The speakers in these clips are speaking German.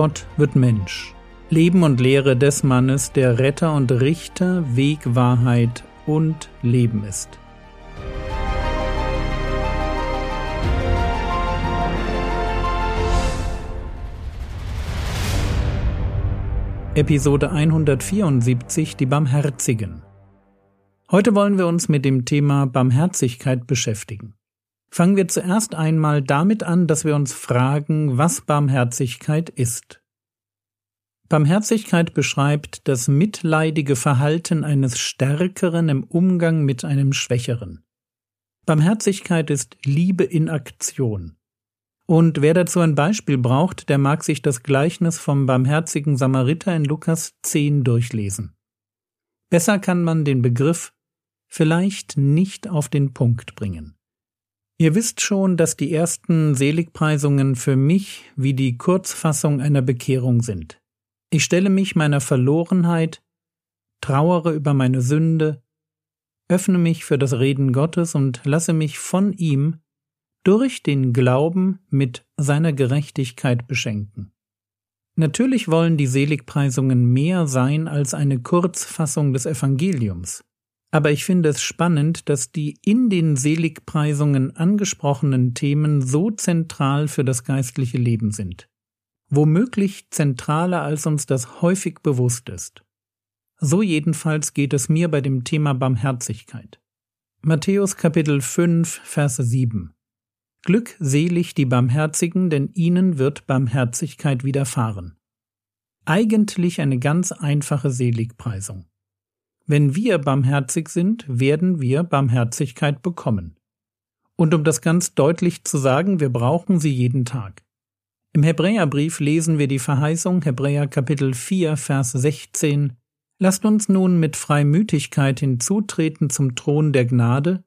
Gott wird Mensch. Leben und Lehre des Mannes, der Retter und Richter, Weg, Wahrheit und Leben ist. Episode 174 Die Barmherzigen. Heute wollen wir uns mit dem Thema Barmherzigkeit beschäftigen. Fangen wir zuerst einmal damit an, dass wir uns fragen, was Barmherzigkeit ist. Barmherzigkeit beschreibt das mitleidige Verhalten eines Stärkeren im Umgang mit einem Schwächeren. Barmherzigkeit ist Liebe in Aktion. Und wer dazu ein Beispiel braucht, der mag sich das Gleichnis vom barmherzigen Samariter in Lukas 10 durchlesen. Besser kann man den Begriff vielleicht nicht auf den Punkt bringen. Ihr wisst schon, dass die ersten Seligpreisungen für mich wie die Kurzfassung einer Bekehrung sind. Ich stelle mich meiner Verlorenheit, trauere über meine Sünde, öffne mich für das Reden Gottes und lasse mich von ihm durch den Glauben mit seiner Gerechtigkeit beschenken. Natürlich wollen die Seligpreisungen mehr sein als eine Kurzfassung des Evangeliums. Aber ich finde es spannend, dass die in den Seligpreisungen angesprochenen Themen so zentral für das geistliche Leben sind. Womöglich zentraler, als uns das häufig bewusst ist. So jedenfalls geht es mir bei dem Thema Barmherzigkeit. Matthäus Kapitel 5, Vers 7. Glückselig die Barmherzigen, denn ihnen wird Barmherzigkeit widerfahren. Eigentlich eine ganz einfache Seligpreisung. Wenn wir barmherzig sind, werden wir Barmherzigkeit bekommen. Und um das ganz deutlich zu sagen, wir brauchen sie jeden Tag. Im Hebräerbrief lesen wir die Verheißung Hebräer Kapitel 4 Vers 16 Lasst uns nun mit Freimütigkeit hinzutreten zum Thron der Gnade,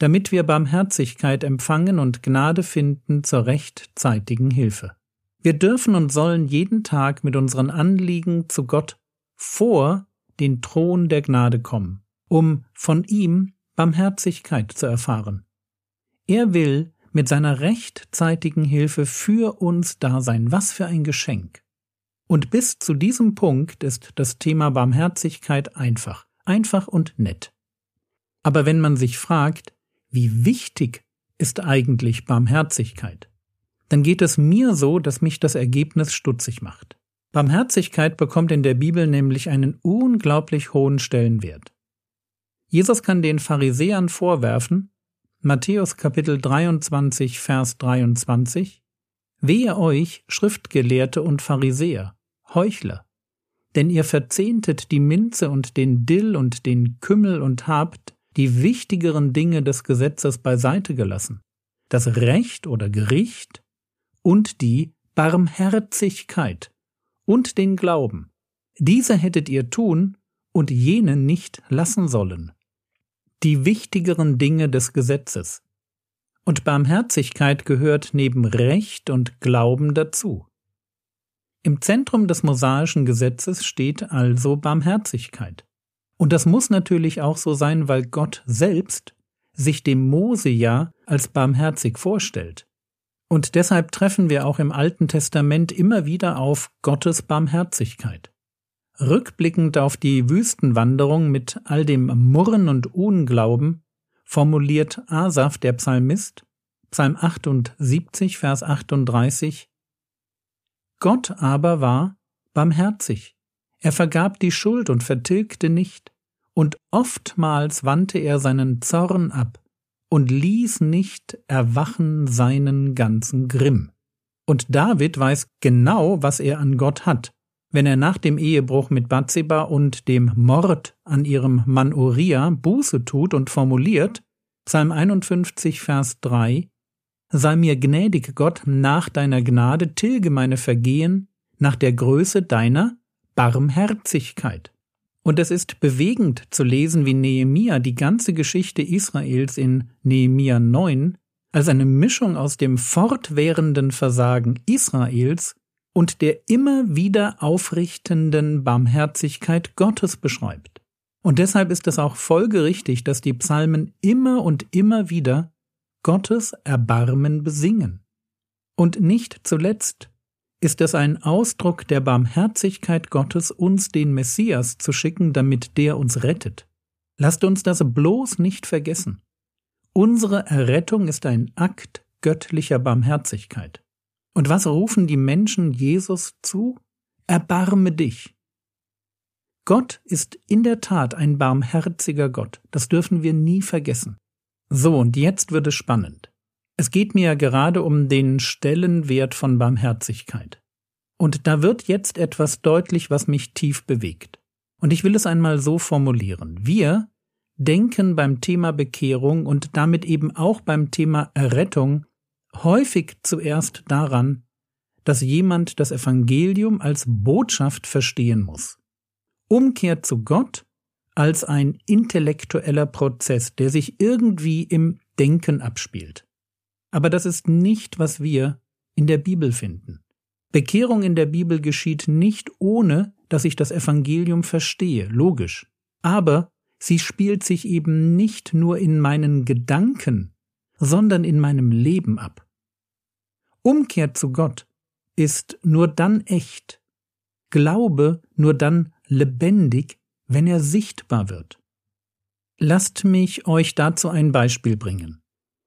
damit wir Barmherzigkeit empfangen und Gnade finden zur rechtzeitigen Hilfe. Wir dürfen und sollen jeden Tag mit unseren Anliegen zu Gott vor den Thron der Gnade kommen, um von ihm Barmherzigkeit zu erfahren. Er will mit seiner rechtzeitigen Hilfe für uns da sein. Was für ein Geschenk. Und bis zu diesem Punkt ist das Thema Barmherzigkeit einfach, einfach und nett. Aber wenn man sich fragt, wie wichtig ist eigentlich Barmherzigkeit, dann geht es mir so, dass mich das Ergebnis stutzig macht. Barmherzigkeit bekommt in der Bibel nämlich einen unglaublich hohen Stellenwert. Jesus kann den Pharisäern vorwerfen, Matthäus Kapitel 23, Vers 23, Wehe euch, Schriftgelehrte und Pharisäer, Heuchler, denn ihr verzehntet die Minze und den Dill und den Kümmel und habt die wichtigeren Dinge des Gesetzes beiseite gelassen, das Recht oder Gericht und die Barmherzigkeit und den Glauben. Diese hättet ihr tun und jene nicht lassen sollen. Die wichtigeren Dinge des Gesetzes. Und Barmherzigkeit gehört neben Recht und Glauben dazu. Im Zentrum des mosaischen Gesetzes steht also Barmherzigkeit. Und das muss natürlich auch so sein, weil Gott selbst sich dem Mose ja als barmherzig vorstellt. Und deshalb treffen wir auch im Alten Testament immer wieder auf Gottes Barmherzigkeit. Rückblickend auf die Wüstenwanderung mit all dem Murren und Unglauben formuliert Asaf der Psalmist, Psalm 78, Vers 38, Gott aber war barmherzig. Er vergab die Schuld und vertilgte nicht, und oftmals wandte er seinen Zorn ab und ließ nicht erwachen seinen ganzen Grimm. Und David weiß genau, was er an Gott hat, wenn er nach dem Ehebruch mit Bathseba und dem Mord an ihrem Mann Uriah Buße tut und formuliert, Psalm 51, Vers 3, Sei mir gnädig, Gott, nach deiner Gnade tilge meine Vergehen nach der Größe deiner Barmherzigkeit. Und es ist bewegend zu lesen, wie Nehemia die ganze Geschichte Israels in Nehemia 9 als eine Mischung aus dem fortwährenden Versagen Israels und der immer wieder aufrichtenden Barmherzigkeit Gottes beschreibt. Und deshalb ist es auch folgerichtig, dass die Psalmen immer und immer wieder Gottes Erbarmen besingen. Und nicht zuletzt ist es ein Ausdruck der Barmherzigkeit Gottes, uns den Messias zu schicken, damit der uns rettet. Lasst uns das bloß nicht vergessen. Unsere Errettung ist ein Akt göttlicher Barmherzigkeit. Und was rufen die Menschen Jesus zu? Erbarme dich. Gott ist in der Tat ein barmherziger Gott, das dürfen wir nie vergessen. So, und jetzt wird es spannend. Es geht mir ja gerade um den Stellenwert von Barmherzigkeit. Und da wird jetzt etwas deutlich, was mich tief bewegt. Und ich will es einmal so formulieren. Wir denken beim Thema Bekehrung und damit eben auch beim Thema Errettung häufig zuerst daran, dass jemand das Evangelium als Botschaft verstehen muss. Umkehr zu Gott als ein intellektueller Prozess, der sich irgendwie im Denken abspielt. Aber das ist nicht, was wir in der Bibel finden. Bekehrung in der Bibel geschieht nicht ohne, dass ich das Evangelium verstehe, logisch. Aber sie spielt sich eben nicht nur in meinen Gedanken, sondern in meinem Leben ab. Umkehr zu Gott ist nur dann echt, Glaube nur dann lebendig, wenn er sichtbar wird. Lasst mich euch dazu ein Beispiel bringen.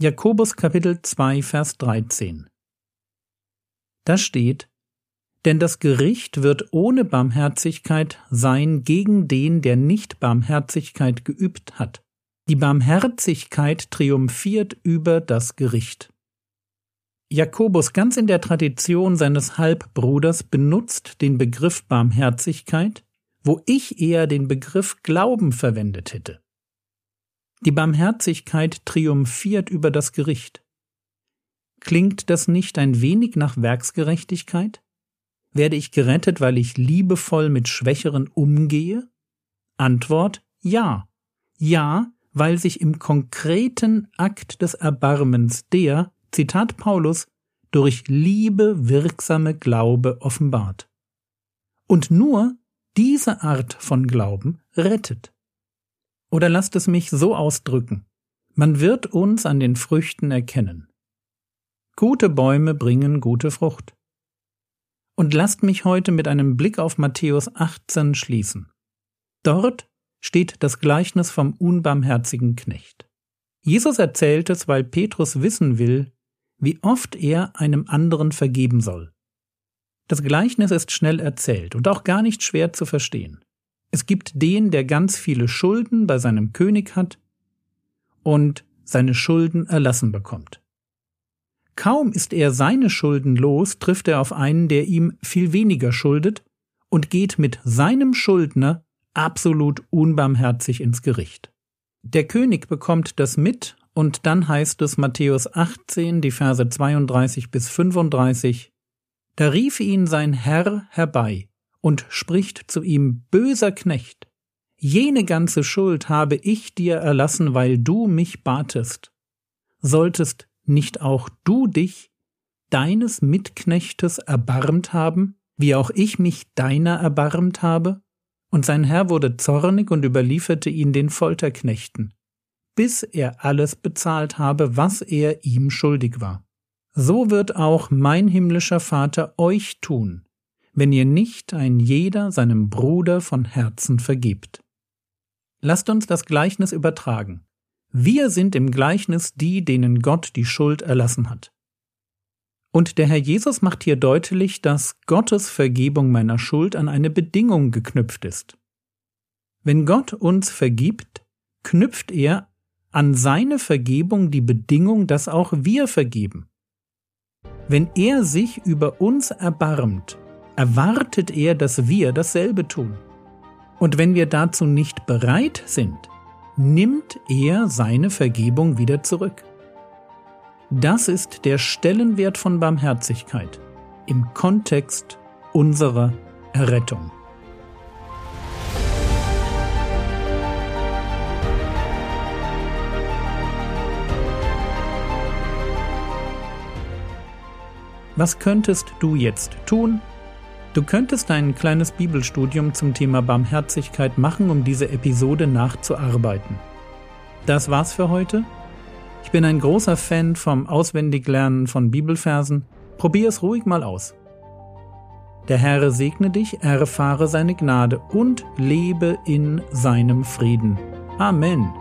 Jakobus Kapitel 2 Vers 13. Da steht, denn das Gericht wird ohne Barmherzigkeit sein gegen den, der nicht Barmherzigkeit geübt hat. Die Barmherzigkeit triumphiert über das Gericht. Jakobus ganz in der Tradition seines Halbbruders benutzt den Begriff Barmherzigkeit, wo ich eher den Begriff Glauben verwendet hätte. Die Barmherzigkeit triumphiert über das Gericht. Klingt das nicht ein wenig nach Werksgerechtigkeit? Werde ich gerettet, weil ich liebevoll mit Schwächeren umgehe? Antwort ja. Ja, weil sich im konkreten Akt des Erbarmens der, Zitat Paulus, durch Liebe wirksame Glaube offenbart. Und nur diese Art von Glauben rettet. Oder lasst es mich so ausdrücken. Man wird uns an den Früchten erkennen. Gute Bäume bringen gute Frucht. Und lasst mich heute mit einem Blick auf Matthäus 18 schließen. Dort steht das Gleichnis vom unbarmherzigen Knecht. Jesus erzählt es, weil Petrus wissen will, wie oft er einem anderen vergeben soll. Das Gleichnis ist schnell erzählt und auch gar nicht schwer zu verstehen. Es gibt den, der ganz viele Schulden bei seinem König hat und seine Schulden erlassen bekommt. Kaum ist er seine Schulden los, trifft er auf einen, der ihm viel weniger schuldet und geht mit seinem Schuldner absolut unbarmherzig ins Gericht. Der König bekommt das mit und dann heißt es Matthäus 18, die Verse 32 bis 35, da rief ihn sein Herr herbei und spricht zu ihm, böser Knecht, jene ganze Schuld habe ich dir erlassen, weil du mich batest. Solltest nicht auch du dich deines Mitknechtes erbarmt haben, wie auch ich mich deiner erbarmt habe? Und sein Herr wurde zornig und überlieferte ihn den Folterknechten, bis er alles bezahlt habe, was er ihm schuldig war. So wird auch mein himmlischer Vater euch tun, wenn ihr nicht ein jeder seinem Bruder von Herzen vergibt. Lasst uns das Gleichnis übertragen. Wir sind im Gleichnis die, denen Gott die Schuld erlassen hat. Und der Herr Jesus macht hier deutlich, dass Gottes Vergebung meiner Schuld an eine Bedingung geknüpft ist. Wenn Gott uns vergibt, knüpft er an seine Vergebung die Bedingung, dass auch wir vergeben. Wenn er sich über uns erbarmt, erwartet er, dass wir dasselbe tun. Und wenn wir dazu nicht bereit sind, nimmt er seine Vergebung wieder zurück. Das ist der Stellenwert von Barmherzigkeit im Kontext unserer Errettung. Was könntest du jetzt tun, Du könntest ein kleines Bibelstudium zum Thema Barmherzigkeit machen, um diese Episode nachzuarbeiten. Das war's für heute. Ich bin ein großer Fan vom Auswendiglernen von Bibelversen. Probier es ruhig mal aus. Der Herr segne dich, erfahre seine Gnade und lebe in seinem Frieden. Amen.